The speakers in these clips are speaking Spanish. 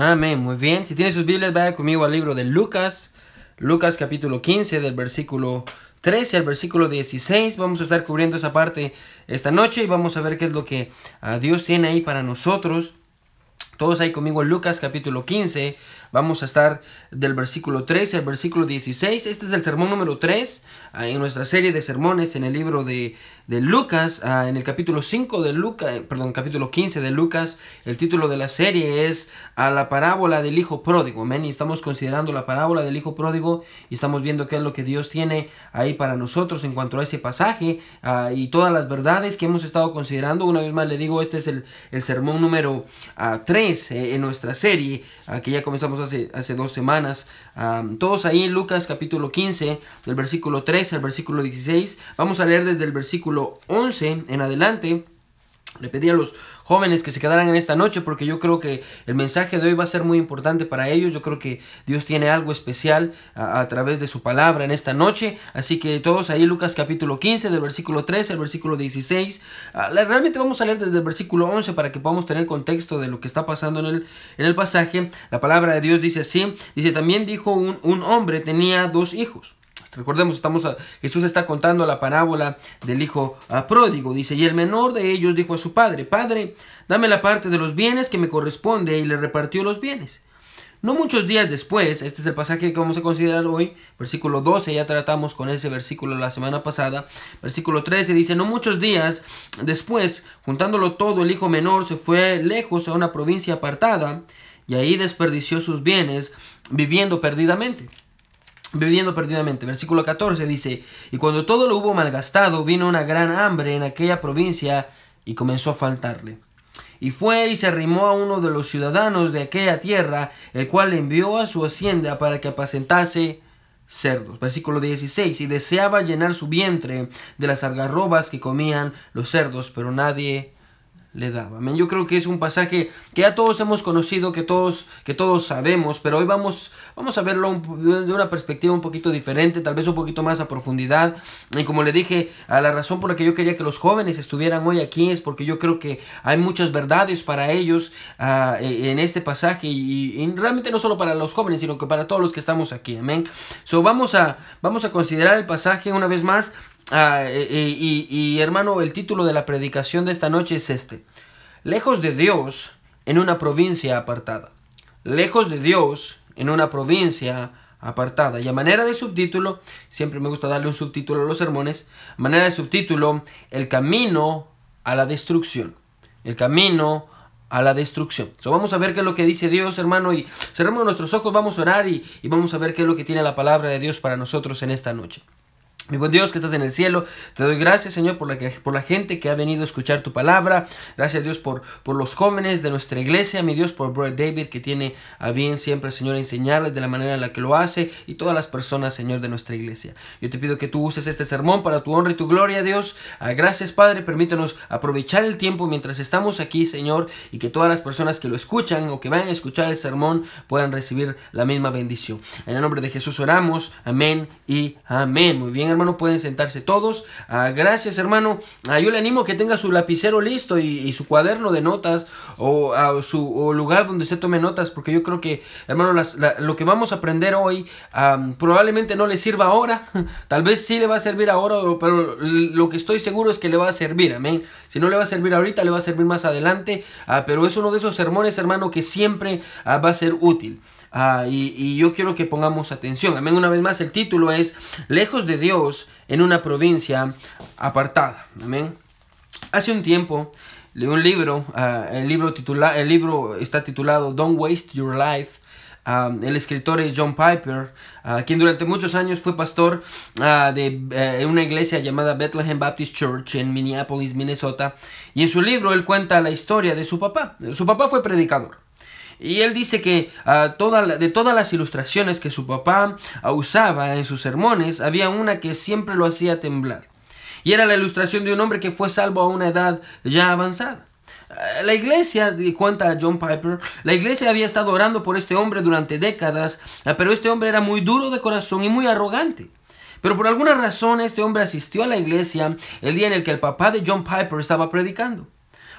Amén, muy bien. Si tiene sus Biblias, vaya conmigo al libro de Lucas, Lucas capítulo 15, del versículo 13 al versículo 16. Vamos a estar cubriendo esa parte esta noche y vamos a ver qué es lo que ah, Dios tiene ahí para nosotros. Todos ahí conmigo en Lucas capítulo 15. Vamos a estar del versículo 13 al versículo 16. Este es el sermón número 3 ah, en nuestra serie de sermones en el libro de, de Lucas. Ah, en el capítulo 5 de Lucas, eh, perdón, capítulo 15 de Lucas. El título de la serie es a la parábola del hijo pródigo. Amén. Y estamos considerando la parábola del hijo pródigo y estamos viendo qué es lo que Dios tiene ahí para nosotros en cuanto a ese pasaje ah, y todas las verdades que hemos estado considerando. Una vez más le digo, este es el, el sermón número 3 eh, en nuestra serie, que ya comenzamos hace, hace dos semanas. todos ahí en Lucas capítulo 15, del versículo 13 al versículo 16. Vamos a leer desde el versículo 11 en adelante. Le pedí a los jóvenes que se quedaran en esta noche porque yo creo que el mensaje de hoy va a ser muy importante para ellos. Yo creo que Dios tiene algo especial a, través de su palabra en esta noche. Así que todos ahí Lucas capítulo 15 del versículo 13 al versículo 16. Ah, realmente vamos a leer desde el versículo 11 para que podamos tener contexto de lo que está pasando en el, en el pasaje. La palabra de Dios dice así. Dice, también dijo un, un hombre tenía dos hijos. Recordemos, estamos Jesús está contando la parábola del hijo pródigo. Dice, y el menor de ellos dijo a su padre, Padre, dame la parte de los bienes que me corresponde, y le repartió los bienes. No muchos días después, este es el pasaje que vamos a considerar hoy, versículo 12, ya tratamos con ese versículo la semana pasada, versículo 13 dice, no muchos días después, juntándolo todo, el hijo menor se fue lejos a una provincia apartada, y ahí desperdició sus bienes, viviendo perdidamente viviendo perdidamente. Versículo 14 dice, y cuando todo lo hubo malgastado, vino una gran hambre en aquella provincia y comenzó a faltarle. Y fue y se arrimó a uno de los ciudadanos de aquella tierra, el cual le envió a su hacienda para que apacentase cerdos. Versículo 16, y deseaba llenar su vientre de las algarrobas que comían los cerdos, pero nadie le daba. Yo creo que es un pasaje que ya todos hemos conocido, que todos, que todos sabemos, pero hoy vamos, vamos a verlo de una perspectiva un poquito diferente, tal vez un poquito más a profundidad. Y como le dije, a la razón por la que yo quería que los jóvenes estuvieran hoy aquí es porque yo creo que hay muchas verdades para ellos e, en este pasaje y, realmente no solo para los jóvenes, sino que para todos los que estamos aquí. Amén. So, vamos, a, vamos a considerar el pasaje una vez más Ah, eh, eh, y, hermano, el título de la predicación de esta noche es este. Lejos de Dios en una provincia apartada. Lejos de Dios en una provincia apartada. Y a manera de subtítulo, siempre me gusta darle un subtítulo a los sermones, manera de subtítulo, el camino a la destrucción. El camino a la destrucción. So, vamos a ver qué es lo que dice Dios, hermano, y cerramos nuestros ojos, vamos a orar y vamos a ver qué es lo que tiene la palabra de Dios para nosotros en esta noche. Mi buen Dios que estás en el cielo, te doy gracias Señor por la, por la gente que ha venido a escuchar tu palabra. Gracias Dios por, por los jóvenes de nuestra iglesia, mi Dios por Brother David que tiene a bien siempre Señor enseñarles de la manera en la que lo hace y todas las personas Señor de nuestra iglesia. Yo te pido que tú uses este sermón para tu honra y tu gloria Dios. Ah, gracias Padre, permítanos aprovechar el tiempo mientras estamos aquí Señor y que todas las personas que lo escuchan o que vayan a escuchar el sermón puedan recibir la misma bendición. En el nombre de Jesús oramos, amén y amén. Muy bien hermano, pueden sentarse todos. Ah, gracias, hermano. Ah, yo le animo que tenga su lapicero listo y, su cuaderno de notas o su lugar donde usted tome notas, porque yo creo que, hermano, lo que vamos a aprender hoy probablemente no le sirva ahora. Tal vez sí le va a servir ahora, pero lo que estoy seguro es que le va a servir, amén. Si no le va a servir ahorita, le va a servir más adelante. Ah, pero es uno de esos sermones, hermano, que siempre va a ser útil. Ah, y, yo quiero que pongamos atención. Amén. Una vez más, el título es Lejos de Dios en una provincia apartada. Amén. Hace un tiempo leí un libro. Ah, el, libro titula, el libro está titulado Don't Waste Your Life. Ah, el escritor es John Piper, quien durante muchos años fue pastor de eh, una iglesia llamada Bethlehem Baptist Church en Minneapolis, Minnesota. Y en su libro él cuenta la historia de su papá. Su papá fue predicador. Y él dice que uh, toda de todas las ilustraciones que su papá uh, usaba en sus sermones, había una que siempre lo hacía temblar. Y era la ilustración de un hombre que fue salvo a una edad ya avanzada. Ah, la iglesia, cuenta John Piper, la iglesia había estado orando por este hombre durante décadas, pero este hombre era muy duro de corazón y muy arrogante. Pero por alguna razón este hombre asistió a la iglesia el día en el que el papá de John Piper estaba predicando.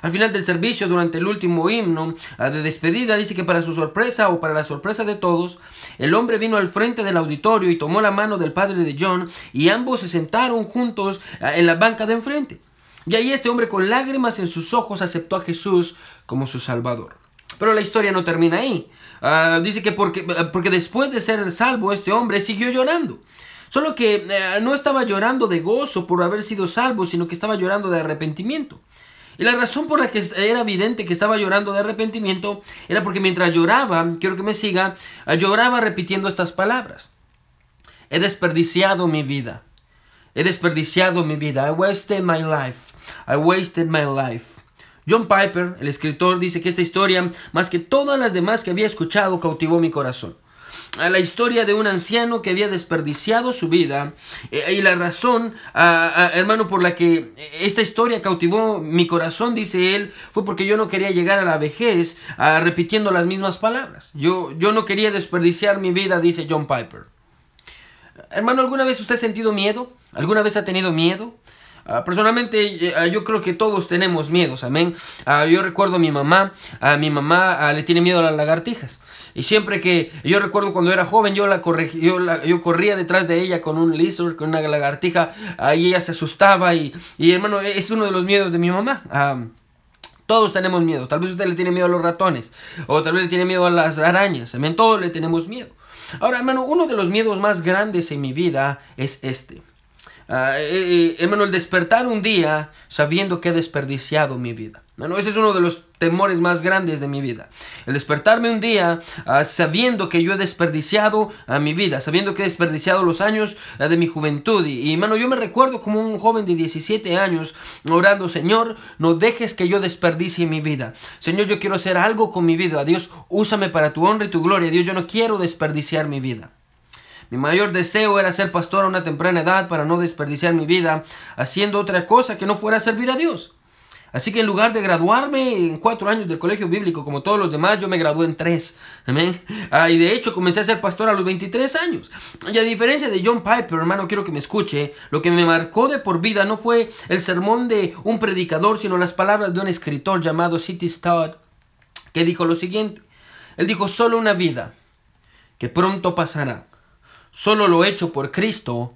Al final del servicio, durante el último himno ah, de despedida, dice que para su sorpresa o para la sorpresa de todos, el hombre vino al frente del auditorio y tomó la mano del padre de John y ambos se sentaron juntos ah, en la banca de enfrente. Y ahí este hombre con lágrimas en sus ojos aceptó a Jesús como su Salvador. Pero la historia no termina ahí. Ah, dice que porque, porque después de ser salvo este hombre siguió llorando. Solo que eh, no estaba llorando de gozo por haber sido salvo, sino que estaba llorando de arrepentimiento. Y la razón por la que era evidente que estaba llorando de arrepentimiento era porque mientras lloraba, quiero que me siga, ah, lloraba repitiendo estas palabras. He desperdiciado mi vida. He desperdiciado mi vida. I wasted my life. I wasted my life. John Piper, el escritor, dice que esta historia, más que todas las demás que había escuchado, cautivó mi corazón a la historia de un anciano que había desperdiciado su vida eh, y la razón, hermano, por la que esta historia cautivó mi corazón, dice él, fue porque yo no quería llegar a la vejez repitiendo las mismas palabras. Yo, yo no quería desperdiciar mi vida, dice John Piper. Hermano, ¿alguna vez usted ha sentido miedo? ¿Alguna vez ha tenido miedo? Ah, personalmente eh, yo creo que todos tenemos miedos, amén. Ah, yo recuerdo a mi mamá, a mi mamá le tiene miedo a las lagartijas. Y siempre que yo recuerdo cuando era joven, yo la, yo, corría detrás de ella con un lizard, con una lagartija, ahí ella se asustaba y, y hermano, es uno de los miedos de mi mamá. Ah, todos tenemos miedo. Tal vez usted le tiene miedo a los ratones. O tal vez le tiene miedo a las arañas. Amén. Todos le tenemos miedo. Ahora, hermano, uno de los miedos más grandes en mi vida es este. Ah, eh, eh, hermano, el despertar un día sabiendo que he desperdiciado mi vida. Bueno, ese es uno de los temores más grandes de mi vida. El despertarme un día ah, sabiendo que yo he desperdiciado a mi vida, sabiendo que he desperdiciado los años de mi juventud. Y, hermano, yo me recuerdo como un joven de 17 años orando, Señor, no dejes que yo desperdicie mi vida. Señor, yo quiero hacer algo con mi vida. Dios, úsame para tu honra y tu gloria. Dios, yo no quiero desperdiciar mi vida. Mi mayor deseo era ser pastor a una temprana edad para no desperdiciar mi vida haciendo otra cosa que no fuera servir a Dios. Así que en lugar de graduarme en cuatro años del colegio bíblico como todos los demás, yo me gradué en tres. Amén. Ah, y de hecho comencé a ser pastor a los 23 años. Y a diferencia de John Piper, hermano, quiero que me escuche, lo que me marcó de por vida no fue el sermón de un predicador, sino las palabras de un escritor llamado City Stud, que dijo lo siguiente. Él dijo, solo una vida que pronto pasará solo lo hecho por Cristo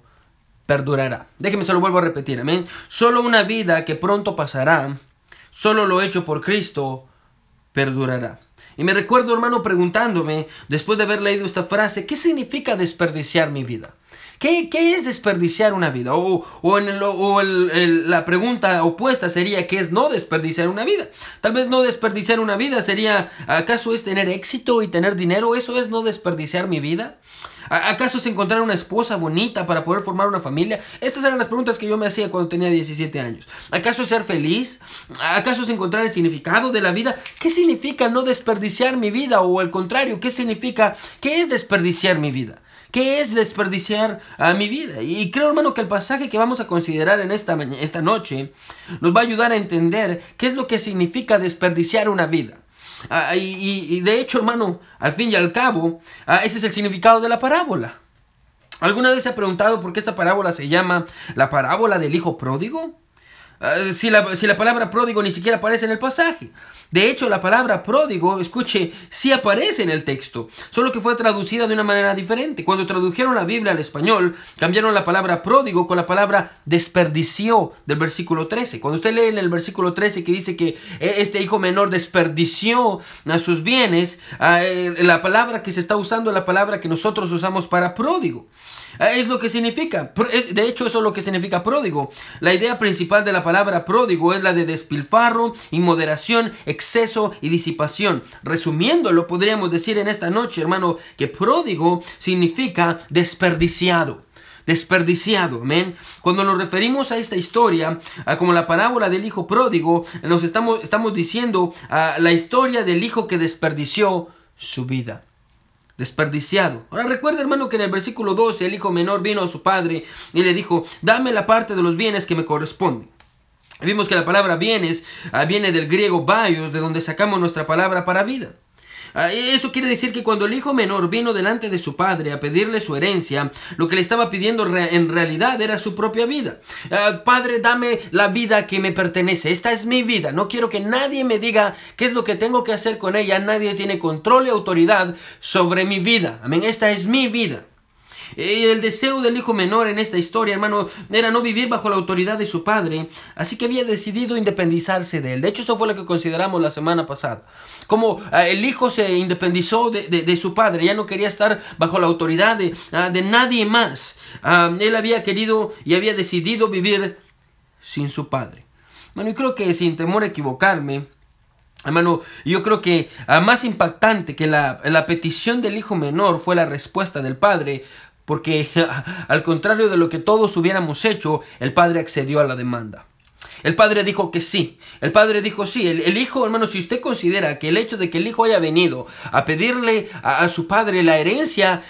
perdurará. Déjeme se lo vuelvo a repetir, amén. Solo una vida que pronto pasará, solo lo hecho por Cristo perdurará. Y me recuerdo, hermano, preguntándome, después de haber leído esta frase, ¿qué significa desperdiciar mi vida? ¿Qué, es desperdiciar una vida? O, o, en o la pregunta opuesta sería, ¿qué es no desperdiciar una vida? Tal vez no desperdiciar una vida sería, ¿acaso es tener éxito y tener dinero? ¿Eso es no desperdiciar mi vida? ¿Acaso es encontrar una esposa bonita para poder formar una familia? Estas eran las preguntas que yo me hacía cuando tenía 17 años. ¿Acaso es ser feliz? ¿Acaso es encontrar el significado de la vida? ¿Qué significa no desperdiciar mi vida? O al contrario, ¿qué significa, qué es desperdiciar mi vida? ¿Qué es desperdiciar a mi vida? Y creo, hermano, que el pasaje que vamos a considerar en esta, esta noche nos va a ayudar a entender qué es lo que significa desperdiciar una vida. Ah, y, de hecho, hermano, al fin y al cabo, ah, ese es el significado de la parábola. ¿Alguna vez se ha preguntado por qué esta parábola se llama la parábola del hijo pródigo? Ah, si, la, si la palabra pródigo ni siquiera aparece en el pasaje. De hecho, la palabra pródigo, escuche, sí aparece en el texto, solo que fue traducida de una manera diferente. Cuando tradujeron la Biblia al español, cambiaron la palabra pródigo con la palabra desperdició del versículo 13. Cuando usted lee el versículo 13 que dice que eh, este hijo menor desperdició a sus bienes, eh, la palabra que se está usando es la palabra que nosotros usamos para pródigo. Ah, es lo que significa. De hecho, eso es lo que significa pródigo. La idea principal de la palabra pródigo es la de despilfarro, inmoderación, exceso y disipación. Resumiéndolo, podríamos decir en esta noche, hermano, que pródigo significa desperdiciado desperdiciado. Amén. Cuando nos referimos a esta historia, como la parábola del hijo pródigo, nos estamos, diciendo a la historia del hijo que desperdició su vida desperdiciado. Ahora recuerda hermano que en el versículo 12 el hijo menor vino a su padre y le dijo, dame la parte de los bienes que me corresponden. Vimos que la palabra bienes ah, viene del griego bios, de donde sacamos nuestra palabra para vida. Ah, eso quiere decir que cuando el hijo menor vino delante de su padre a pedirle su herencia, lo que le estaba pidiendo en realidad era su propia vida. Ah, padre, dame la vida que me pertenece. Esta es mi vida. No quiero que nadie me diga qué es lo que tengo que hacer con ella. Nadie tiene control y autoridad sobre mi vida. Amén. Esta es mi vida. Y el deseo del hijo menor en esta historia, hermano, era no vivir bajo la autoridad de su padre, así que había decidido independizarse de él. De hecho, eso fue lo que consideramos la semana pasada. Como ah, el hijo se independizó de, su padre, ya no quería estar bajo la autoridad de, ah, nadie más. Ah, él había querido y había decidido vivir sin su padre. Bueno, y creo que sin temor a equivocarme, Hermano, yo creo que más impactante que la, la, petición del hijo menor fue la respuesta del padre porque al contrario de lo que todos hubiéramos hecho, el padre accedió a la demanda. El padre dijo que sí. El padre dijo sí. El, hijo, hermano, si usted considera que el hecho de que el hijo haya venido a pedirle a, su padre la herencia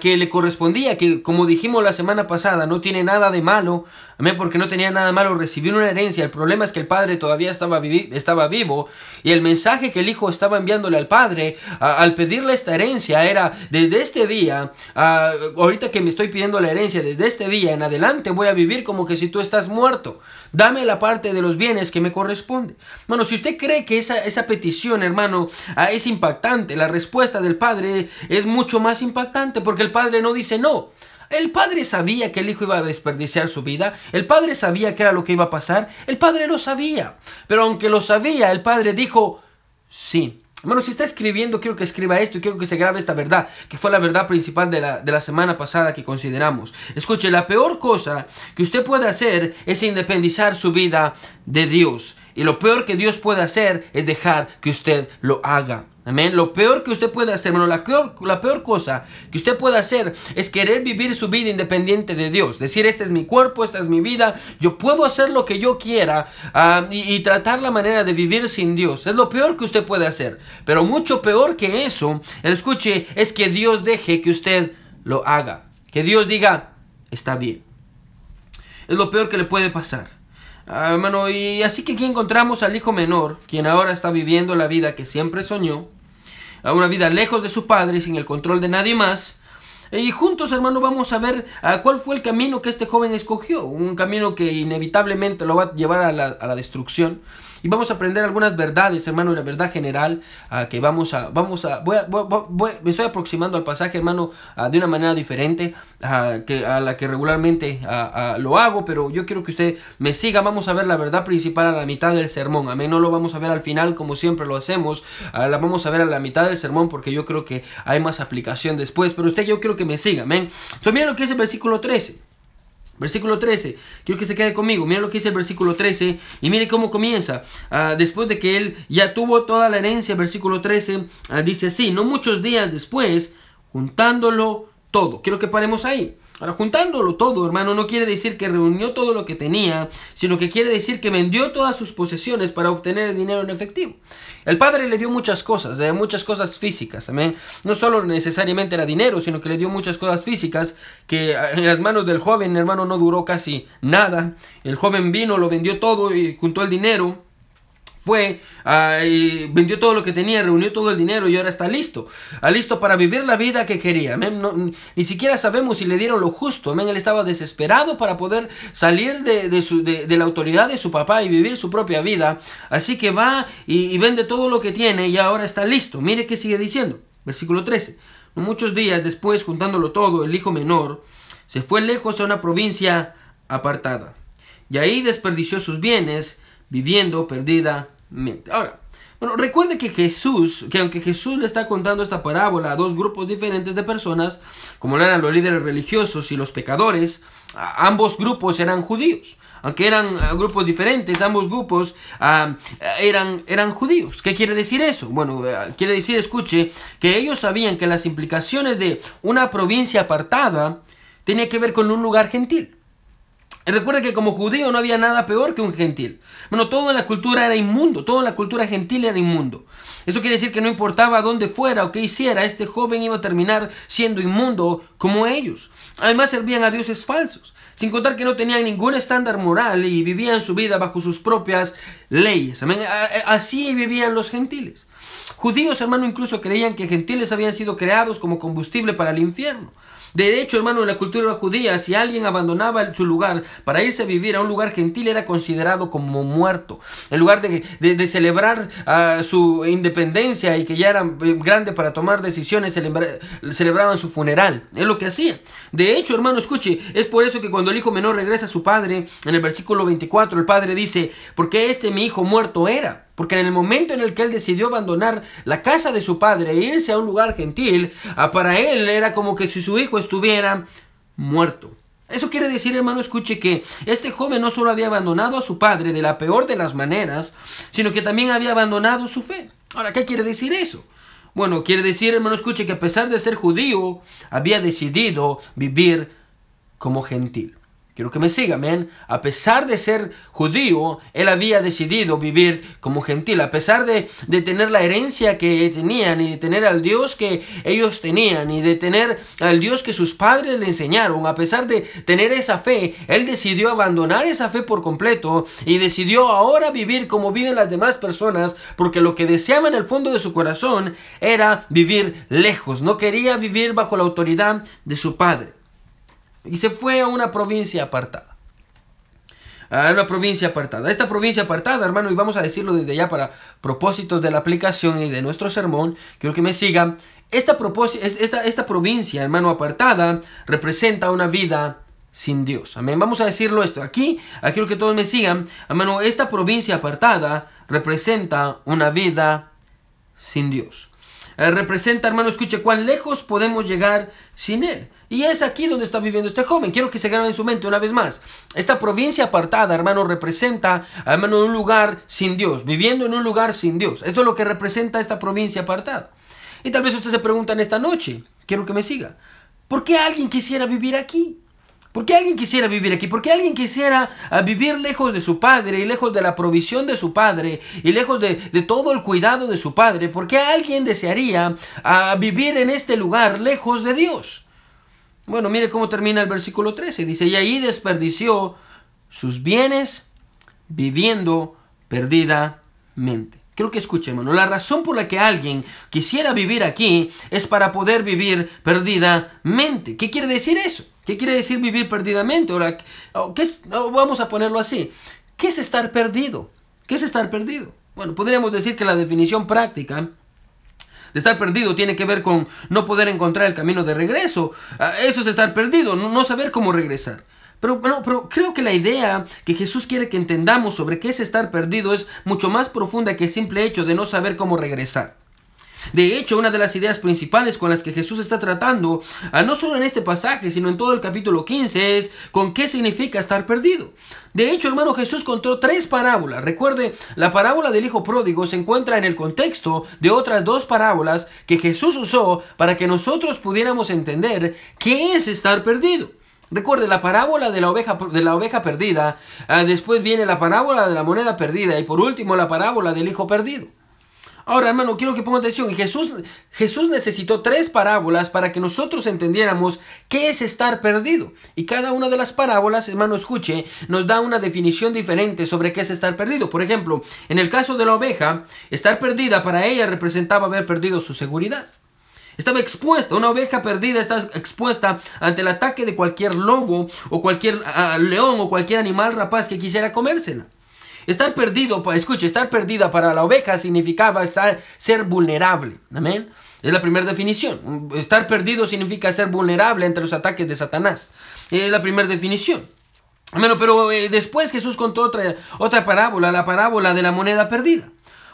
que le correspondía, que como dijimos la semana pasada, no tiene nada de malo, Amén, porque no tenía nada malo recibir una herencia. El problema es que el padre todavía estaba, estaba vivo y el mensaje que el hijo estaba enviándole al padre al pedirle esta herencia era, desde este día, ahorita que me estoy pidiendo la herencia, desde este día en adelante voy a vivir como que si tú estás muerto. Dame la parte de los bienes que me corresponde. Bueno, si usted cree que esa, esa petición, hermano, ah, es impactante, la respuesta del padre es mucho más impactante porque el padre no dice no. El padre sabía que el hijo iba a desperdiciar su vida. El padre sabía que era lo que iba a pasar. El padre lo sabía. Pero aunque lo sabía, el padre dijo, sí. Bueno, si está escribiendo, quiero que escriba esto y quiero que se grabe esta verdad, que fue la verdad principal de la, de la semana pasada que consideramos. Escuche, la peor cosa que usted puede hacer es independizar su vida de Dios. Y lo peor que Dios puede hacer es dejar que usted lo haga. Amén. Lo peor que usted puede hacer, bueno, la peor, cosa que usted puede hacer es querer vivir su vida independiente de Dios. Decir, este es mi cuerpo, esta es mi vida, yo puedo hacer lo que yo quiera ah, y, tratar la manera de vivir sin Dios. Es lo peor que usted puede hacer. Pero mucho peor que eso, escuche, es que Dios deje que usted lo haga. Que Dios diga, está bien. Es lo peor que le puede pasar. Ah, hermano, y así que aquí encontramos al hijo menor, quien ahora está viviendo la vida que siempre soñó, a una vida lejos de su padre, sin el control de nadie más. Y juntos, hermano, vamos a ver ah, cuál fue el camino que este joven escogió. Un camino que inevitablemente lo va a llevar a la, a la destrucción. Y vamos a aprender algunas verdades, hermano, y la verdad general uh, que vamos a, vamos a, voy a, voy, me estoy aproximando al pasaje, hermano, uh, de una manera diferente uh, que, a la que regularmente lo hago, pero yo quiero que usted me siga, vamos a ver la verdad principal a la mitad del sermón, amén, no lo vamos a ver al final como siempre lo hacemos, la vamos a ver a la mitad del sermón porque yo creo que hay más aplicación después, pero usted yo quiero que me siga, amén. Entonces mira lo que es el versículo 13. Versículo 13. Quiero que se quede conmigo. Mira lo que dice el versículo 13. Y mire cómo comienza. Ah, después de que él ya tuvo toda la herencia, versículo 13, ah, dice así. No muchos días después, juntándolo todo. Quiero que paremos ahí. Ahora, juntándolo todo, hermano, no quiere decir que reunió todo lo que tenía, sino que quiere decir que vendió todas sus posesiones para obtener el dinero en efectivo. El padre le dio muchas cosas, eh, muchas cosas físicas, amén. No solo necesariamente era dinero, sino que le dio muchas cosas físicas que eh, en las manos del joven, hermano, no duró casi nada. El joven vino, lo vendió todo y juntó el dinero fue ah, y vendió todo lo que tenía, reunió todo el dinero y ahora está listo. Ah, listo para vivir la vida que quería. ni siquiera sabemos si le dieron lo justo. Él estaba desesperado para poder salir de, la autoridad de su papá y vivir su propia vida. Así que va y, vende todo lo que tiene y ahora está listo. Mire qué sigue diciendo. Versículo 13. Muchos días después, juntándolo todo, el hijo menor se fue lejos a una provincia apartada. Y ahí desperdició sus bienes viviendo perdidamente. Ahora, bueno, recuerde que Jesús, que aunque Jesús le está contando esta parábola a dos grupos diferentes de personas, como eran los líderes religiosos y los pecadores, ambos grupos eran judíos. Aunque eran grupos diferentes, ambos grupos eran, eran judíos. ¿Qué quiere decir eso? Bueno, eh, quiere decir, escuche, que ellos sabían que las implicaciones de una provincia apartada tenía que ver con un lugar gentil. Recuerda que como judío no había nada peor que un gentil. Bueno, toda la cultura era inmundo, toda la cultura gentil era inmundo. Eso quiere decir que no importaba dónde fuera o qué hiciera, este joven iba a terminar siendo inmundo como ellos. Además servían a dioses falsos, sin contar que no tenían ningún estándar moral y vivían su vida bajo sus propias leyes. Así vivían los gentiles. Judíos, hermano, incluso creían que gentiles habían sido creados como combustible para el infierno. De hecho, hermano, en la cultura judía, si alguien abandonaba su lugar para irse a vivir a un lugar gentil, era considerado como muerto. En lugar de, celebrar ah, su independencia y que ya era eh, grande para tomar decisiones, celebraban su funeral. Es lo que hacía. De hecho, hermano, escuche, es por eso que cuando el hijo menor regresa a su padre, en el versículo 24, el padre dice, porque este mi hijo muerto era. Porque en el momento en el que él decidió abandonar la casa de su padre e irse a un lugar gentil, ah, para él era como que si su hijo estuviera muerto. Eso quiere decir, hermano, escuche que este joven no solo había abandonado a su padre de la peor de las maneras, sino que también había abandonado su fe. Ahora, ¿qué quiere decir eso? Bueno, quiere decir, hermano, escuche que a pesar de ser judío, había decidido vivir como gentil. Quiero que me siga, amén. A pesar de ser judío, él había decidido vivir como gentil. A pesar de, de, tener la herencia que tenían y de tener al Dios que ellos tenían y de tener al Dios que sus padres le enseñaron, a pesar de tener esa fe, él decidió abandonar esa fe por completo y decidió ahora vivir como viven las demás personas porque lo que deseaba en el fondo de su corazón era vivir lejos. No quería vivir bajo la autoridad de su padre y se fue a una provincia apartada. A una provincia apartada. Esta provincia apartada, hermano, y vamos a decirlo desde ya para propósitos de la aplicación y de nuestro sermón, quiero que me sigan. Esta, esta, esta provincia, hermano, apartada, representa una vida sin Dios. Amén. Vamos a decirlo esto. Aquí, aquí quiero que todos me sigan. Hermano, esta provincia apartada representa una vida sin Dios. Eh, representa, hermano, escuche cuán lejos podemos llegar sin Él. Y es aquí donde está viviendo este joven. Quiero que se grabe en su mente una vez más. Esta provincia apartada, hermano, representa, hermano, un lugar sin Dios. Viviendo en un lugar sin Dios. Esto es lo que representa esta provincia apartada. Y tal vez usted se pregunta en esta noche, quiero que me siga, ¿por qué alguien quisiera vivir aquí? ¿Por qué alguien quisiera vivir aquí? ¿Por qué alguien quisiera ah, vivir lejos de su padre y lejos de la provisión de su padre y lejos de, todo el cuidado de su padre? ¿Por qué alguien desearía ah, vivir en este lugar lejos de Dios? Bueno, mire cómo termina el versículo 13. Dice, y ahí desperdició sus bienes viviendo perdidamente. Creo que escuche. La razón por la que alguien quisiera vivir aquí es para poder vivir perdidamente. ¿Qué quiere decir eso? ¿Qué quiere decir vivir perdidamente? Ahora, ¿qué vamos a ponerlo así. ¿Qué es estar perdido? ¿Qué es estar perdido? Bueno, podríamos decir que la definición práctica de estar perdido tiene que ver con no poder encontrar el camino de regreso. Ah, eso es estar perdido, no saber cómo regresar. Pero, pero creo que la idea que Jesús quiere que entendamos sobre qué es estar perdido es mucho más profunda que el simple hecho de no saber cómo regresar. De hecho, una de las ideas principales con las que Jesús está tratando, ah, no solo en este pasaje, sino en todo el capítulo 15, es con qué significa estar perdido. De hecho, hermano, Jesús contó tres parábolas. Recuerde, la parábola del Hijo Pródigo se encuentra en el contexto de otras dos parábolas que Jesús usó para que nosotros pudiéramos entender qué es estar perdido. Recuerde la parábola de la oveja, de la oveja perdida, ah, después viene la parábola de la moneda perdida y por último la parábola del hijo perdido. Ahora, hermano, quiero que ponga atención. Jesús, Jesús necesitó tres parábolas para que nosotros entendiéramos qué es estar perdido. Y cada una de las parábolas, hermano, escuche, nos da una definición diferente sobre qué es estar perdido. Por ejemplo, en el caso de la oveja, estar perdida para ella representaba haber perdido su seguridad. Estaba expuesta, una oveja perdida está expuesta ante el ataque de cualquier lobo o cualquier ah, león o cualquier animal rapaz que quisiera comérsela. Estar perdido, escuche, estar perdida para la oveja significaba estar, ser vulnerable. Amén. Es la primera definición. Estar perdido significa ser vulnerable ante los ataques de Satanás. Es la primera definición. Bueno, pero eh, después Jesús contó otra, otra parábola, la parábola de la moneda perdida.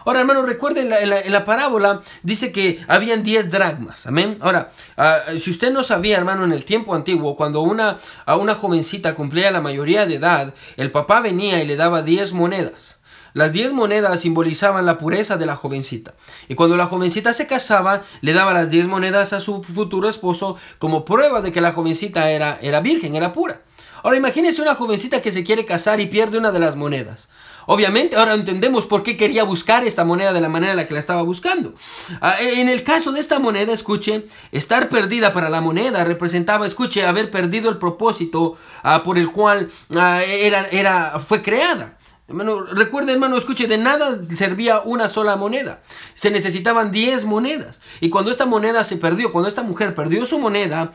Ahora, hermano, recuerden, en la, parábola dice que habían 10 dragmas. Amén. Ahora, ah, si usted no sabía, hermano, en el tiempo antiguo, cuando una, a una jovencita cumplía la mayoría de edad, el papá venía y le daba 10 monedas. Las 10 monedas simbolizaban la pureza de la jovencita. Y cuando la jovencita se casaba, le daba las 10 monedas a su futuro esposo como prueba de que la jovencita era, era virgen, era pura. Ahora imagínese una jovencita que se quiere casar y pierde una de las monedas. Obviamente ahora entendemos por qué quería buscar esta moneda de la manera en la que la estaba buscando. Ah, en el caso de esta moneda, escuche, estar perdida para la moneda representaba, escuche, haber perdido el propósito ah, por el cual ah, era, era, fue creada. Hermano, recuerde, hermano, escuche, de nada servía una sola moneda. Se necesitaban 10 monedas. Y cuando esta moneda se perdió, cuando esta mujer perdió su moneda,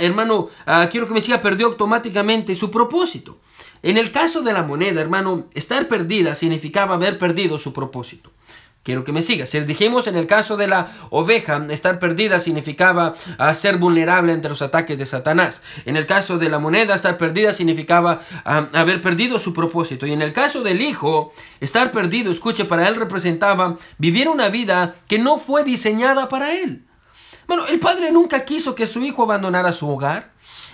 hermano, quiero que me siga, perdió automáticamente su propósito. En el caso de la moneda, hermano, estar perdida significaba haber perdido su propósito. Quiero que me sigas. Si dijimos en el caso de la oveja, estar perdida significaba ah, ser vulnerable ante los ataques de Satanás. En el caso de la moneda, estar perdida significaba ah, haber perdido su propósito. Y en el caso del hijo, estar perdido, escuche, para él representaba vivir una vida que no fue diseñada para él. Bueno, el padre nunca quiso que su hijo abandonara su hogar.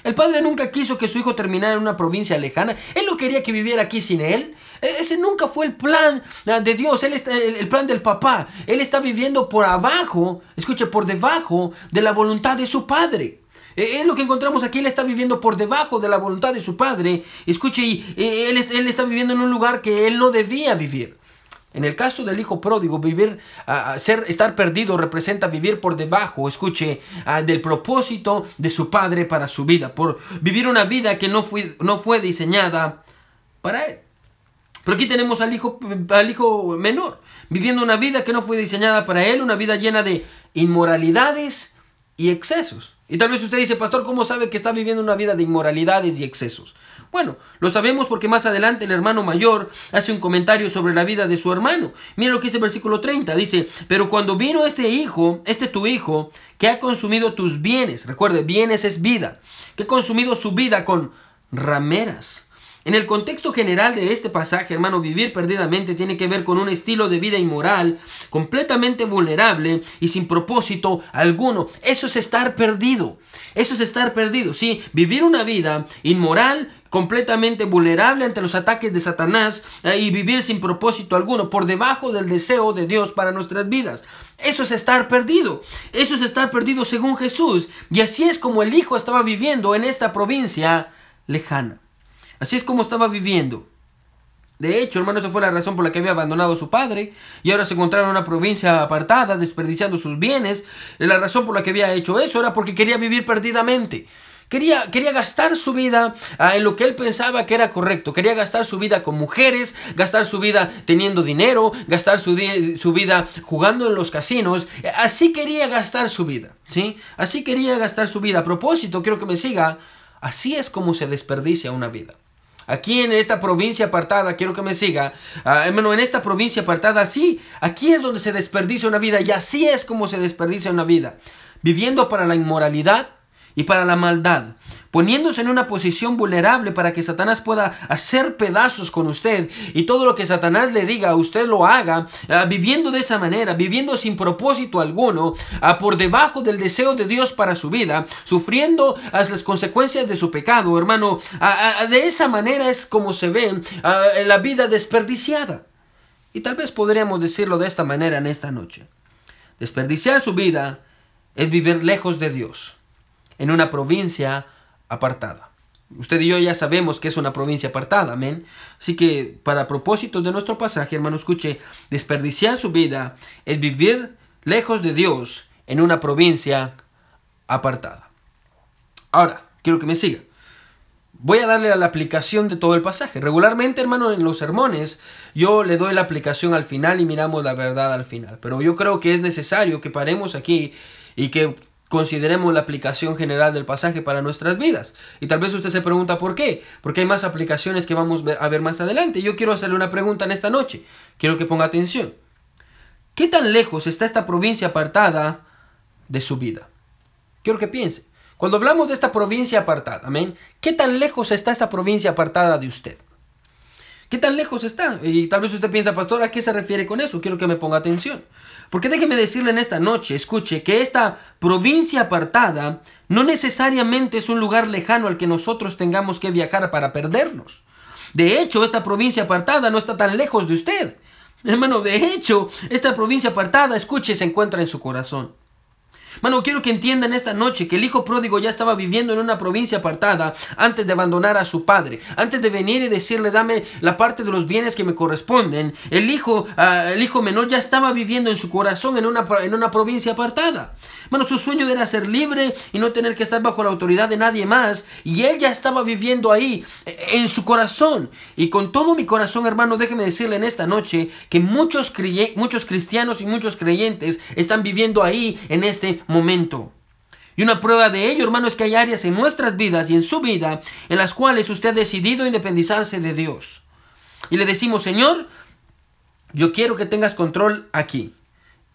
El padre nunca quiso que su hijo terminara en una provincia lejana. Él no quería que viviera aquí sin él. E-, ese nunca fue el plan ah, de Dios, él está, el, plan del papá. Él está viviendo por abajo, escuche, por debajo de la voluntad de su padre. Es lo que encontramos aquí, él está viviendo por debajo de la voluntad de su padre. Escuche, él, él está viviendo en un lugar que él no debía vivir. En el caso del hijo pródigo, vivir, ser, estar perdido representa vivir por debajo, escuche, del propósito de su padre para su vida, por vivir una vida que no fue, no fue diseñada para él. Pero aquí tenemos al hijo, al hijo menor, viviendo una vida que no fue diseñada para él, una vida llena de inmoralidades y excesos. Y tal vez usted dice, pastor, ¿cómo sabe que está viviendo una vida de inmoralidades y excesos? Bueno, lo sabemos porque más adelante el hermano mayor hace un comentario sobre la vida de su hermano. Mira lo que dice el versículo 30. Dice, pero cuando vino este hijo, este tu hijo, que ha consumido tus bienes, recuerde, bienes es vida, que ha consumido su vida con rameras en el contexto general de este pasaje, hermano, vivir perdidamente tiene que ver con un estilo de vida inmoral, completamente vulnerable y sin propósito alguno. Eso es estar perdido. Eso es estar perdido, sí. Vivir una vida inmoral, completamente vulnerable ante los ataques de Satanás eh, y vivir sin propósito alguno, por debajo del deseo de Dios para nuestras vidas. Eso es estar perdido. Eso es estar perdido según Jesús. Y así es como el Hijo estaba viviendo en esta provincia lejana. Así es como estaba viviendo. De hecho, hermano, esa fue la razón por la que había abandonado a su padre y ahora se encontraba en una provincia apartada, desperdiciando sus bienes. La razón por la que había hecho eso era porque quería vivir perdidamente. Quería, quería gastar su vida ah, en lo que él pensaba que era correcto. Quería gastar su vida con mujeres, gastar su vida teniendo dinero, gastar su, su vida jugando en los casinos. Así quería gastar su vida. ¿sí? Así quería gastar su vida. A propósito, quiero que me siga. Así es como se desperdicia una vida. Aquí en esta provincia apartada, quiero que me siga, hermano, en esta provincia apartada, sí, aquí es donde se desperdicia una vida y así es como se desperdicia una vida. Viviendo para la inmoralidad y para la maldad, poniéndose en una posición vulnerable para que Satanás pueda hacer pedazos con usted y todo lo que Satanás le diga, usted lo haga, ah, viviendo de esa manera, viviendo sin propósito alguno, ah, por debajo del deseo de Dios para su vida, sufriendo las consecuencias de su pecado, hermano, ah, de esa manera es como se ve la vida desperdiciada. Y tal vez podríamos decirlo de esta manera en esta noche. Desperdiciar su vida es vivir lejos de Dios, en una provincia apartada. Usted y yo ya sabemos que es una provincia apartada, amén. Así que para propósito de nuestro pasaje, hermano, escuche, desperdiciar su vida es vivir lejos de Dios en una provincia apartada. Ahora, quiero que me siga. Voy a darle a la aplicación de todo el pasaje. Regularmente, hermano, en los sermones yo le doy la aplicación al final y miramos la verdad al final. Pero yo creo que es necesario que paremos aquí y que consideremos la aplicación general del pasaje para nuestras vidas. Y tal vez usted se pregunta por qué, porque hay más aplicaciones que vamos a ver más adelante. Yo quiero hacerle una pregunta en esta noche. Quiero que ponga atención. ¿Qué tan lejos está esta provincia apartada de su vida? Quiero que piense. Cuando hablamos de esta provincia apartada, amén, ¿qué tan lejos está esta provincia apartada de usted? ¿Qué tan lejos está? Y tal vez usted piensa, pastor, ¿a qué se refiere con eso? Quiero que me ponga atención. Porque déjeme decirle en esta noche, escuche, que esta provincia apartada no necesariamente es un lugar lejano al que nosotros tengamos que viajar para perdernos. De hecho, esta provincia apartada no está tan lejos de usted. Hermano, de hecho, esta provincia apartada, escuche, se encuentra en su corazón. Mano, quiero que entiendan esta noche que el hijo pródigo ya estaba viviendo en una provincia apartada antes de abandonar a su padre, antes de venir y decirle dame la parte de los bienes que me corresponden. El hijo, ah, el hijo menor ya estaba viviendo en su corazón en una, en una provincia apartada. Mano, su sueño era ser libre y no tener que estar bajo la autoridad de nadie más. Y él ya estaba viviendo ahí, en su corazón. Y con todo mi corazón, hermano, déjeme decirle en esta noche que muchos, muchos cristianos y muchos creyentes están viviendo ahí en este momento. Y una prueba de ello, hermano, es que hay áreas en nuestras vidas y en su vida en las cuales usted ha decidido independizarse de Dios. Y le decimos, Señor, yo quiero que tengas control aquí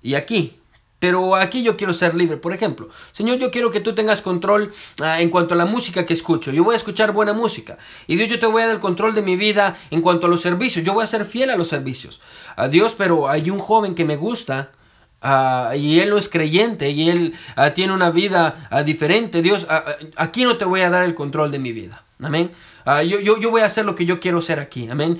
y aquí. Pero aquí yo quiero ser libre. Por ejemplo, Señor, yo quiero que tú tengas control ah, en cuanto a la música que escucho. Yo voy a escuchar buena música. Y Dios, yo te voy a dar el control de mi vida en cuanto a los servicios. Yo voy a ser fiel a los servicios. A Dios, pero hay un joven que me gusta Ah, y él no es creyente y él ah, tiene una vida ah, diferente, Dios, aquí no te voy a dar el control de mi vida. Amén. Yo, yo, yo, voy a hacer lo que yo quiero hacer aquí. Amén.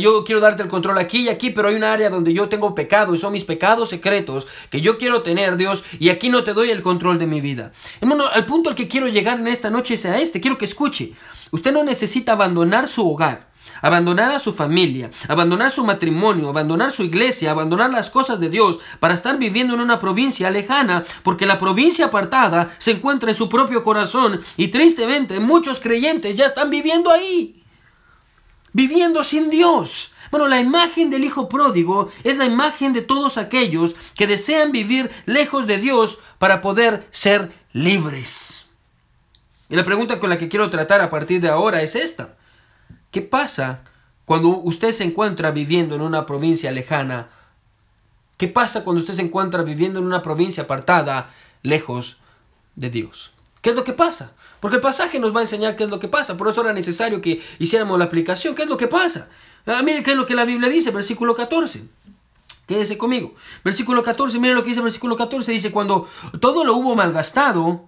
yo quiero darte el control aquí y aquí, pero hay un área donde yo tengo pecado y son mis pecados secretos que yo quiero tener, Dios, y aquí no te doy el control de mi vida. Hermano, al punto al que quiero llegar en esta noche es a este. Quiero que escuche. Usted no necesita abandonar su hogar abandonar a su familia, abandonar su matrimonio, abandonar su iglesia, abandonar las cosas de Dios para estar viviendo en una provincia lejana, porque la provincia apartada se encuentra en su propio corazón y tristemente muchos creyentes ya están viviendo ahí, viviendo sin Dios. Bueno, la imagen del Hijo pródigo es la imagen de todos aquellos que desean vivir lejos de Dios para poder ser libres. Y la pregunta con la que quiero tratar a partir de ahora es esta. ¿Qué pasa cuando usted se encuentra viviendo en una provincia lejana? ¿Qué pasa cuando usted se encuentra viviendo en una provincia apartada, lejos de Dios? ¿Qué es lo que pasa? Porque el pasaje nos va a enseñar qué es lo que pasa. Por eso era necesario que hiciéramos la aplicación. ¿Qué es lo que pasa? Ah, mire qué es lo que la Biblia dice, versículo 14. Quédese conmigo. Versículo 14, mire lo que dice versículo 14. Dice, cuando todo lo hubo malgastado,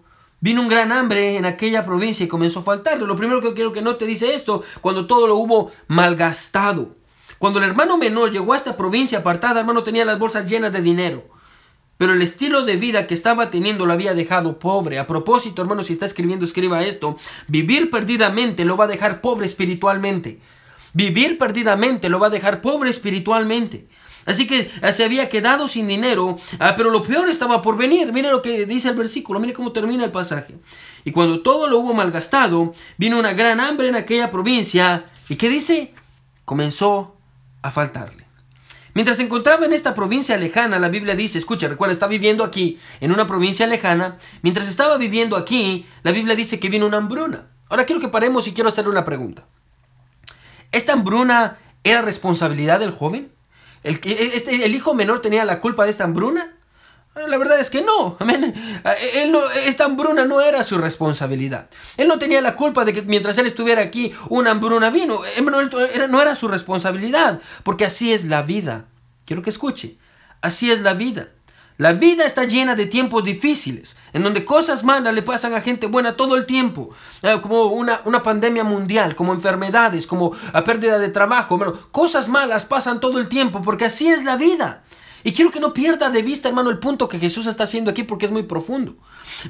Vino un gran hambre en aquella provincia y comenzó a faltar. Lo primero que quiero que no te dice esto, cuando todo lo hubo malgastado. Cuando el hermano menor llegó a esta provincia apartada, hermano tenía las bolsas llenas de dinero. Pero el estilo de vida que estaba teniendo lo había dejado pobre. A propósito, hermano, si está escribiendo, escriba esto. Vivir perdidamente lo va a dejar pobre espiritualmente. Vivir perdidamente lo va a dejar pobre espiritualmente. Así que eh, se había quedado sin dinero, ah, pero lo peor estaba por venir. Mire lo que dice el versículo, mire cómo termina el pasaje. Y cuando todo lo hubo malgastado, vino una gran hambre en aquella provincia. ¿Y qué dice? Comenzó a faltarle. Mientras se encontraba en esta provincia lejana, la Biblia dice, escucha, recuerda, está viviendo aquí, en una provincia lejana. Mientras estaba viviendo aquí, la Biblia dice que vino una hambruna. Ahora quiero que paremos y quiero hacerle una pregunta. ¿Esta hambruna era responsabilidad del joven? ¿El, este, ¿El hijo menor tenía la culpa de esta hambruna? La verdad es que no. Amén. Él no, esta hambruna no era su responsabilidad. Él no tenía la culpa de que mientras él estuviera aquí una hambruna vino. No era su responsabilidad. Porque así es la vida. Quiero que escuche. Así es la vida. La vida está llena de tiempos difíciles, en donde cosas malas le pasan a gente buena todo el tiempo, eh, como una, una, pandemia mundial, como enfermedades, como la pérdida de trabajo. Cosas malas pasan todo el tiempo, porque así es la vida. Y quiero que no pierda de vista, hermano, el punto que Jesús está haciendo aquí, porque es muy profundo.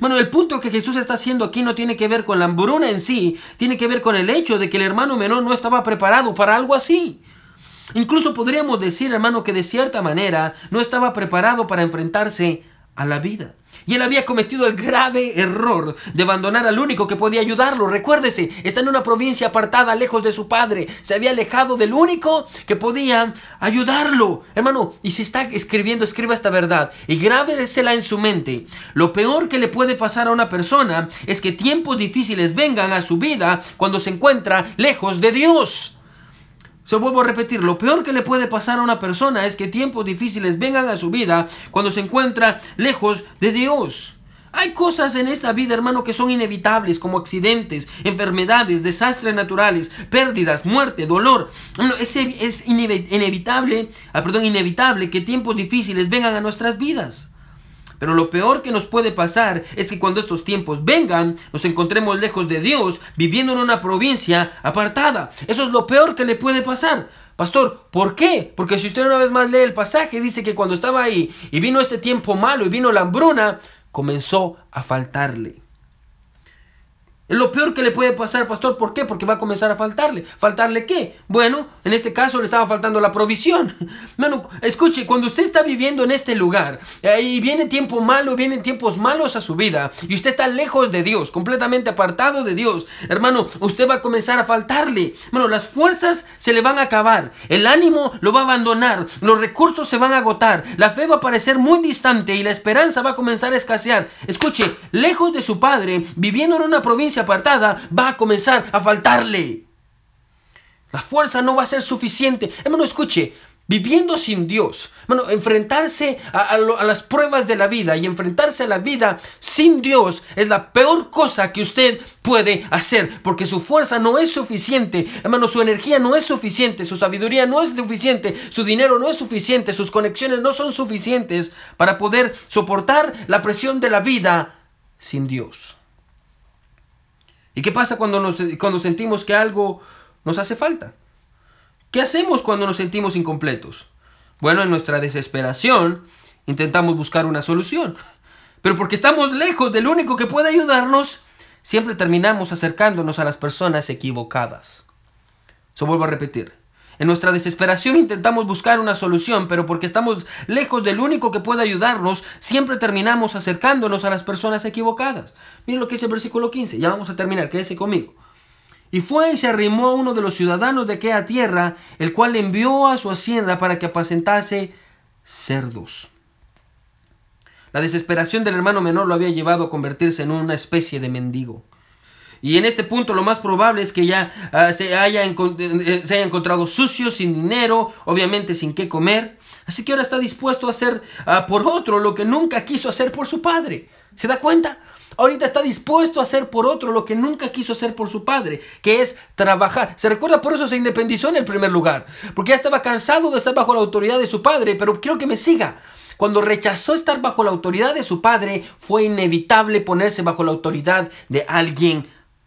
Bueno, el punto que Jesús está haciendo aquí no tiene que ver con la hambruna en sí, tiene que ver con el hecho de que el hermano menor no estaba preparado para algo así. Incluso podríamos decir, hermano, que de cierta manera no estaba preparado para enfrentarse a la vida. Y él había cometido el grave error de abandonar al único que podía ayudarlo. Recuérdese, está en una provincia apartada, lejos de su padre. Se había alejado del único que podía ayudarlo. Hermano, y si está escribiendo, escriba esta verdad y grábesela en su mente. Lo peor que le puede pasar a una persona es que tiempos difíciles vengan a su vida cuando se encuentra lejos de Dios. Se vuelvo a repetir, lo peor que le puede pasar a una persona es que tiempos difíciles vengan a su vida cuando se encuentra lejos de Dios. Hay cosas en esta vida, hermano, que son inevitables, como accidentes, enfermedades, desastres naturales, pérdidas, muerte, dolor. Es, es inevitable, ah, perdón, inevitable que tiempos difíciles vengan a nuestras vidas. Pero lo peor que nos puede pasar es que cuando estos tiempos vengan, nos encontremos lejos de Dios, viviendo en una provincia apartada. Eso es lo peor que le puede pasar. Pastor, ¿por qué? Porque si usted una vez más lee el pasaje, dice que cuando estaba ahí y vino este tiempo malo y vino la hambruna, comenzó a faltarle. Es lo peor que le puede pasar, pastor. ¿Por qué? Porque va a comenzar a faltarle. ¿Faltarle qué? Bueno, en este caso le estaba faltando la provisión. Bueno, escuche, cuando usted está viviendo en este lugar y viene tiempo malo, vienen tiempos malos a su vida y usted está lejos de Dios, completamente apartado de Dios, hermano, usted va a comenzar a faltarle. Bueno, las fuerzas se le van a acabar, el ánimo lo va a abandonar, los recursos se van a agotar, la fe va a parecer muy distante y la esperanza va a comenzar a escasear. Escuche, lejos de su padre, viviendo en una provincia apartada, va a comenzar a faltarle. La fuerza no va a ser suficiente. Hermano, escuche, viviendo sin Dios, hermano, enfrentarse a, las pruebas de la vida y enfrentarse a la vida sin Dios es la peor cosa que usted puede hacer, porque su fuerza no es suficiente, hermano, su energía no es suficiente, su sabiduría no es suficiente, su dinero no es suficiente, sus conexiones no son suficientes para poder soportar la presión de la vida sin Dios. ¿Y qué pasa cuando, nos, cuando sentimos que algo nos hace falta? ¿Qué hacemos cuando nos sentimos incompletos? Bueno, en nuestra desesperación intentamos buscar una solución. Pero porque estamos lejos del único que puede ayudarnos, siempre terminamos acercándonos a las personas equivocadas. Eso vuelvo a repetir. En nuestra desesperación intentamos buscar una solución, pero porque estamos lejos del único que puede ayudarnos, siempre terminamos acercándonos a las personas equivocadas. Miren lo que dice el versículo 15, ya vamos a terminar, quédese conmigo. Y fue y se arrimó a uno de los ciudadanos de aquella tierra, el cual envió a su hacienda para que apacentase cerdos. La desesperación del hermano menor lo había llevado a convertirse en una especie de mendigo. Y en este punto lo más probable es que ya ah, se, haya eh, eh, se haya encontrado sucio, sin dinero, obviamente sin qué comer. Así que ahora está dispuesto a hacer ah, por otro lo que nunca quiso hacer por su padre. ¿Se da cuenta? Ahorita está dispuesto a hacer por otro lo que nunca quiso hacer por su padre, que es trabajar. Se recuerda, por eso se independizó en el primer lugar, porque ya estaba cansado de estar bajo la autoridad de su padre, pero quiero que me siga. Cuando rechazó estar bajo la autoridad de su padre, fue inevitable ponerse bajo la autoridad de alguien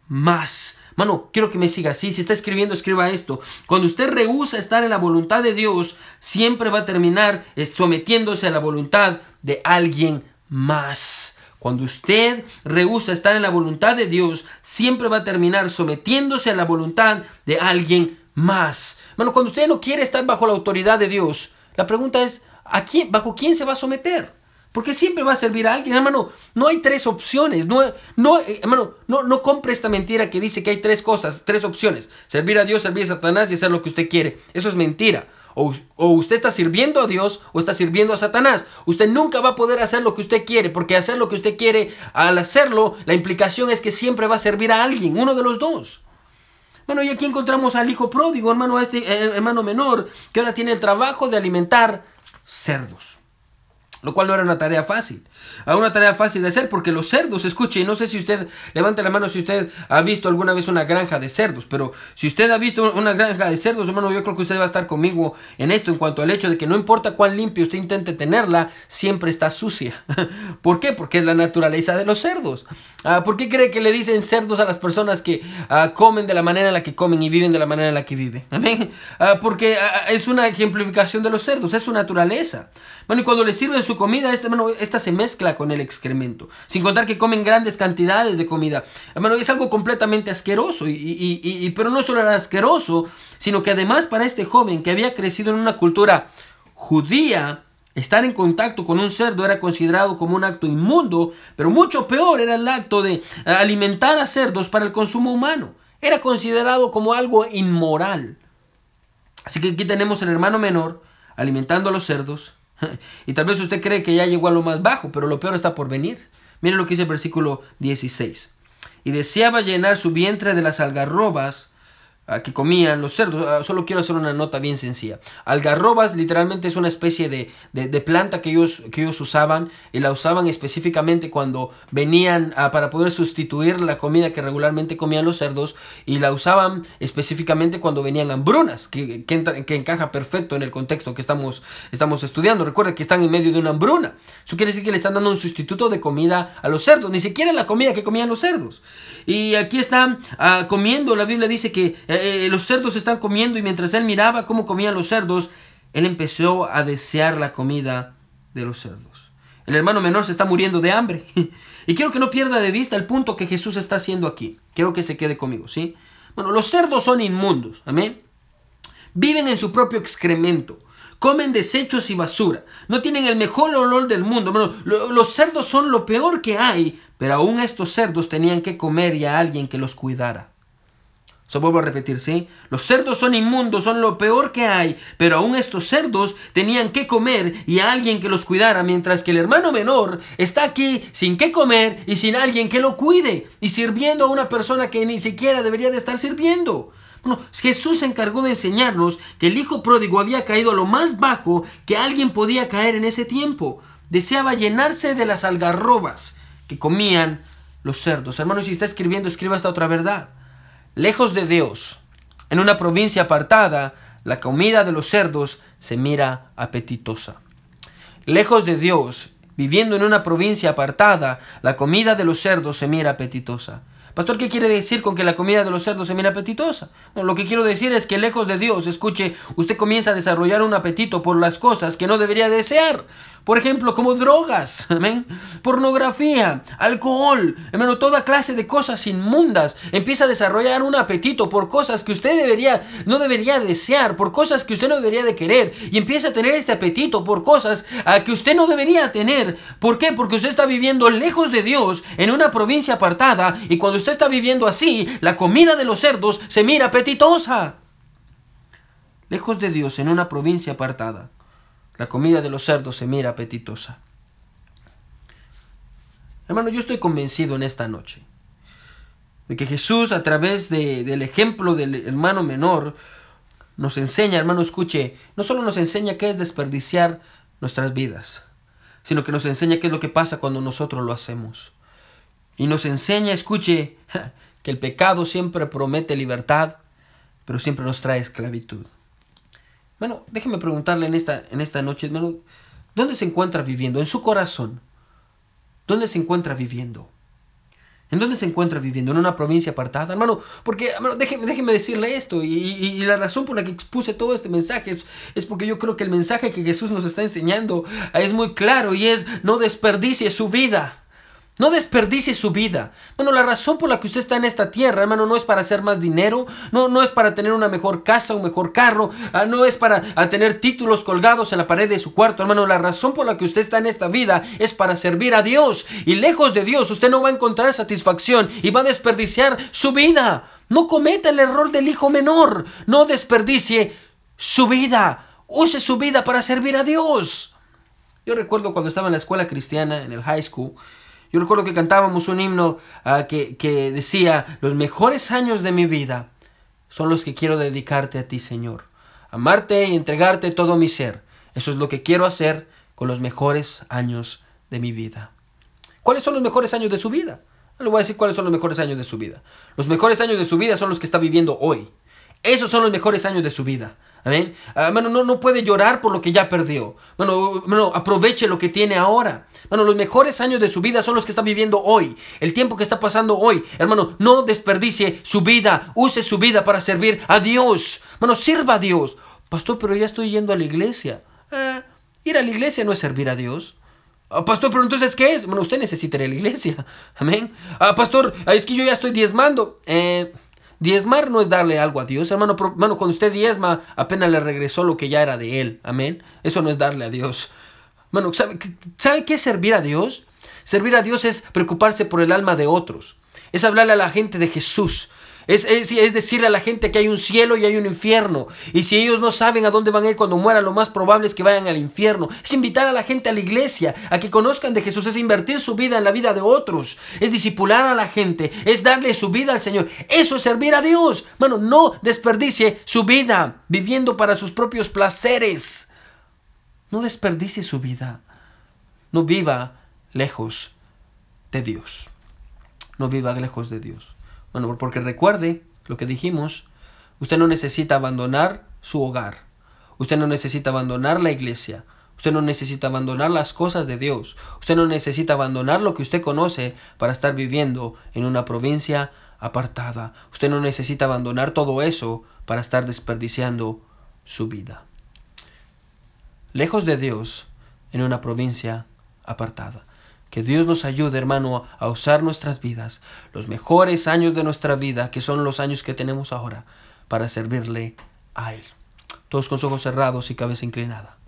más. Mano, quiero que me siga así. Si está escribiendo, escriba esto. Cuando usted rehúsa estar en la voluntad de Dios, siempre va a terminar eh, sometiéndose a la voluntad de alguien más. Cuando usted rehúsa estar en la voluntad de Dios, siempre va a terminar sometiéndose a la voluntad de alguien más. Mano, cuando usted no quiere estar bajo la autoridad de Dios, la pregunta es, ¿a quién, ¿bajo quién se va a someter? Porque siempre va a servir a alguien, hermano. No hay tres opciones. No, no, eh, hermano, no, no compre esta mentira que dice que hay tres cosas, tres opciones. Servir a Dios, servir a Satanás y hacer lo que usted quiere. Eso es mentira. O, o, usted está sirviendo a Dios o está sirviendo a Satanás. Usted nunca va a poder hacer lo que usted quiere, porque hacer lo que usted quiere, al hacerlo, la implicación es que siempre va a servir a alguien, uno de los dos. Bueno, y aquí encontramos al hijo pródigo, hermano, este eh, hermano menor, que ahora tiene el trabajo de alimentar cerdos lo cual no era una tarea fácil. A una tarea fácil de hacer porque los cerdos, escuche, y no sé si usted, levante la mano si usted ha visto alguna vez una granja de cerdos, pero si usted ha visto una granja de cerdos, hermano, yo creo que usted va a estar conmigo en esto en cuanto al hecho de que no importa cuán limpio usted intente tenerla, siempre está sucia. ¿Por qué? Porque es la naturaleza de los cerdos. Ah, ¿Por qué cree que le dicen cerdos a las personas que ah, comen de la manera en la que comen y viven de la manera en la que viven? Amén. Ah, porque es una ejemplificación de los cerdos, es su naturaleza. Bueno, y cuando le sirven su comida, este, esta se con el excremento. Sin contar que comen grandes cantidades de comida. Hermano, es algo completamente asqueroso. Y, y, pero no solo era asqueroso, sino que además para este joven que había crecido en una cultura judía, Estar en contacto con un cerdo era considerado como un acto inmundo, pero mucho peor era el acto de alimentar a cerdos para el consumo humano. Era considerado como algo inmoral. Así que aquí tenemos el hermano menor alimentando a los cerdos, Y tal vez usted cree que ya llegó a lo más bajo, pero lo peor está por venir. Mire lo que dice el versículo 16. Y deseaba llenar su vientre de las algarrobas que comían los cerdos. Ah, solo quiero hacer una nota bien sencilla. Algarrobas literalmente es una especie de, de, planta que ellos, que ellos usaban y la usaban específicamente cuando venían a, para poder sustituir la comida que regularmente comían los cerdos y la usaban específicamente cuando venían hambrunas, que, que, encaja perfecto en el contexto que estamos, estamos estudiando. Recuerden que están en medio de una hambruna. Eso quiere decir que le están dando un sustituto de comida a los cerdos, ni siquiera la comida que comían los cerdos. Y aquí están ah, comiendo, la Biblia dice que... Eh, eh, los cerdos están comiendo y mientras él miraba cómo comían los cerdos, él empezó a desear la comida de los cerdos. El hermano menor se está muriendo de hambre. Y quiero que no pierda de vista el punto que Jesús está haciendo aquí. Quiero que se quede conmigo, ¿sí? Bueno, los cerdos son inmundos, amén. Viven en su propio excremento. Comen desechos y basura. No tienen el mejor olor del mundo. Los cerdos son lo peor que hay, pero aún estos cerdos tenían que comer y a alguien que los cuidara. Se vuelvo a repetir, ¿sí? Los cerdos son inmundos, son lo peor que hay, pero aún estos cerdos tenían que comer y a alguien que los cuidara, mientras que el hermano menor está aquí sin qué comer y sin alguien que lo cuide y sirviendo a una persona que ni siquiera debería de estar sirviendo. Jesús se encargó de enseñarnos que el hijo pródigo había caído a lo más bajo que alguien podía caer en ese tiempo. Deseaba llenarse de las algarrobas que comían los cerdos. Hermano, si está escribiendo, escriba esta otra verdad. Lejos de Dios, en una provincia apartada, la comida de los cerdos se mira apetitosa. Lejos de Dios, viviendo en una provincia apartada, la comida de los cerdos se mira apetitosa. Pastor, ¿qué quiere decir con que la comida de los cerdos se mira apetitosa? lo que quiero decir es que lejos de Dios, escuche, usted comienza a desarrollar un apetito por las cosas que no debería desear. Por ejemplo, como drogas, pornografía, alcohol, hermano, toda clase de cosas inmundas. Empieza a desarrollar un apetito por cosas que usted debería, no debería desear, por cosas que usted no debería de querer. Y empieza a tener este apetito por cosas que usted no debería tener. ¿Por qué? Porque usted está viviendo lejos de Dios, en una provincia apartada. Y cuando usted está viviendo así, la comida de los cerdos se mira apetitosa. Lejos de Dios, en una provincia apartada. La comida de los cerdos se mira apetitosa. Hermano, yo estoy convencido en esta noche de que Jesús a través del ejemplo del hermano menor nos enseña, hermano, escuche, no solo nos enseña qué es desperdiciar nuestras vidas, sino que nos enseña qué es lo que pasa cuando nosotros lo hacemos. Y nos enseña, escuche, que el pecado siempre promete libertad, pero siempre nos trae esclavitud. Bueno, déjeme preguntarle en esta, en esta noche, hermano, ¿dónde se encuentra viviendo? En su corazón. ¿Dónde se encuentra viviendo? ¿En dónde se encuentra viviendo? ¿En una provincia apartada? Hermano, porque, hermano, déjeme, déjeme decirle esto. Y, y, la razón por la que expuse todo este mensaje es, es, porque yo creo que el mensaje que Jesús nos está enseñando es muy claro y es no desperdicie su vida. No desperdicie su vida. Bueno, la razón por la que usted está en esta tierra, hermano, no es para hacer más dinero, no, no es para tener una mejor casa, un mejor carro, ah, no es para ah, tener títulos colgados en la pared de su cuarto, hermano. La razón por la que usted está en esta vida es para servir a Dios. Y lejos de Dios, usted no va a encontrar satisfacción y va a desperdiciar su vida. No cometa el error del hijo menor. No desperdicie su vida. Use su vida para servir a Dios. Yo recuerdo cuando estaba en la escuela cristiana, en el high school, yo recuerdo que cantábamos un himno ah, que, que decía, los mejores años de mi vida son los que quiero dedicarte a ti, Señor. Amarte y entregarte todo mi ser. Eso es lo que quiero hacer con los mejores años de mi vida. ¿Cuáles son los mejores años de su vida? Le voy a decir cuáles son los mejores años de su vida. Los mejores años de su vida son los que está viviendo hoy. Esos son los mejores años de su vida. Amén. Ah, no, no puede llorar por lo que ya perdió. Bueno, aproveche lo que tiene ahora. Bueno, los mejores años de su vida son los que está viviendo hoy. El tiempo que está pasando hoy. Hermano, no desperdicie su vida. Use su vida para servir a Dios. Bueno, sirva a Dios. Pastor, pero ya estoy yendo a la iglesia. Ah, ir a la iglesia no es servir a Dios. Ah, pastor, pero entonces, ¿qué es? Bueno, usted necesita ir a la iglesia. Amén. pastor, es que yo ya estoy diezmando. Eh. Diezmar no es darle algo a Dios, hermano. Hermano, cuando usted diezma, apenas le regresó lo que ya era de él. Amén. Eso no es darle a Dios. Hermano, ¿sabe, ¿sabe qué es servir a Dios? Servir a Dios es preocuparse por el alma de otros. Es hablarle a la gente de Jesús. Es, decirle a la gente que hay un cielo y hay un infierno. Y si ellos no saben a dónde van a ir cuando mueran, lo más probable es que vayan al infierno. Es invitar a la gente a la iglesia, a que conozcan de Jesús. Es invertir su vida en la vida de otros. Es disipular a la gente. Es darle su vida al Señor. Eso es servir a Dios. Bueno, no desperdicie su vida viviendo para sus propios placeres. No desperdicie su vida. No viva lejos de Dios. No viva lejos de Dios. Bueno, porque recuerde lo que dijimos, usted no necesita abandonar su hogar, usted no necesita abandonar la iglesia, usted no necesita abandonar las cosas de Dios, usted no necesita abandonar lo que usted conoce para estar viviendo en una provincia apartada, usted no necesita abandonar todo eso para estar desperdiciando su vida. Lejos de Dios, en una provincia apartada. Que Dios nos ayude, hermano, a usar nuestras vidas, los mejores años de nuestra vida, que son los años que tenemos ahora, para servirle a Él. Todos con ojos cerrados y cabeza inclinada.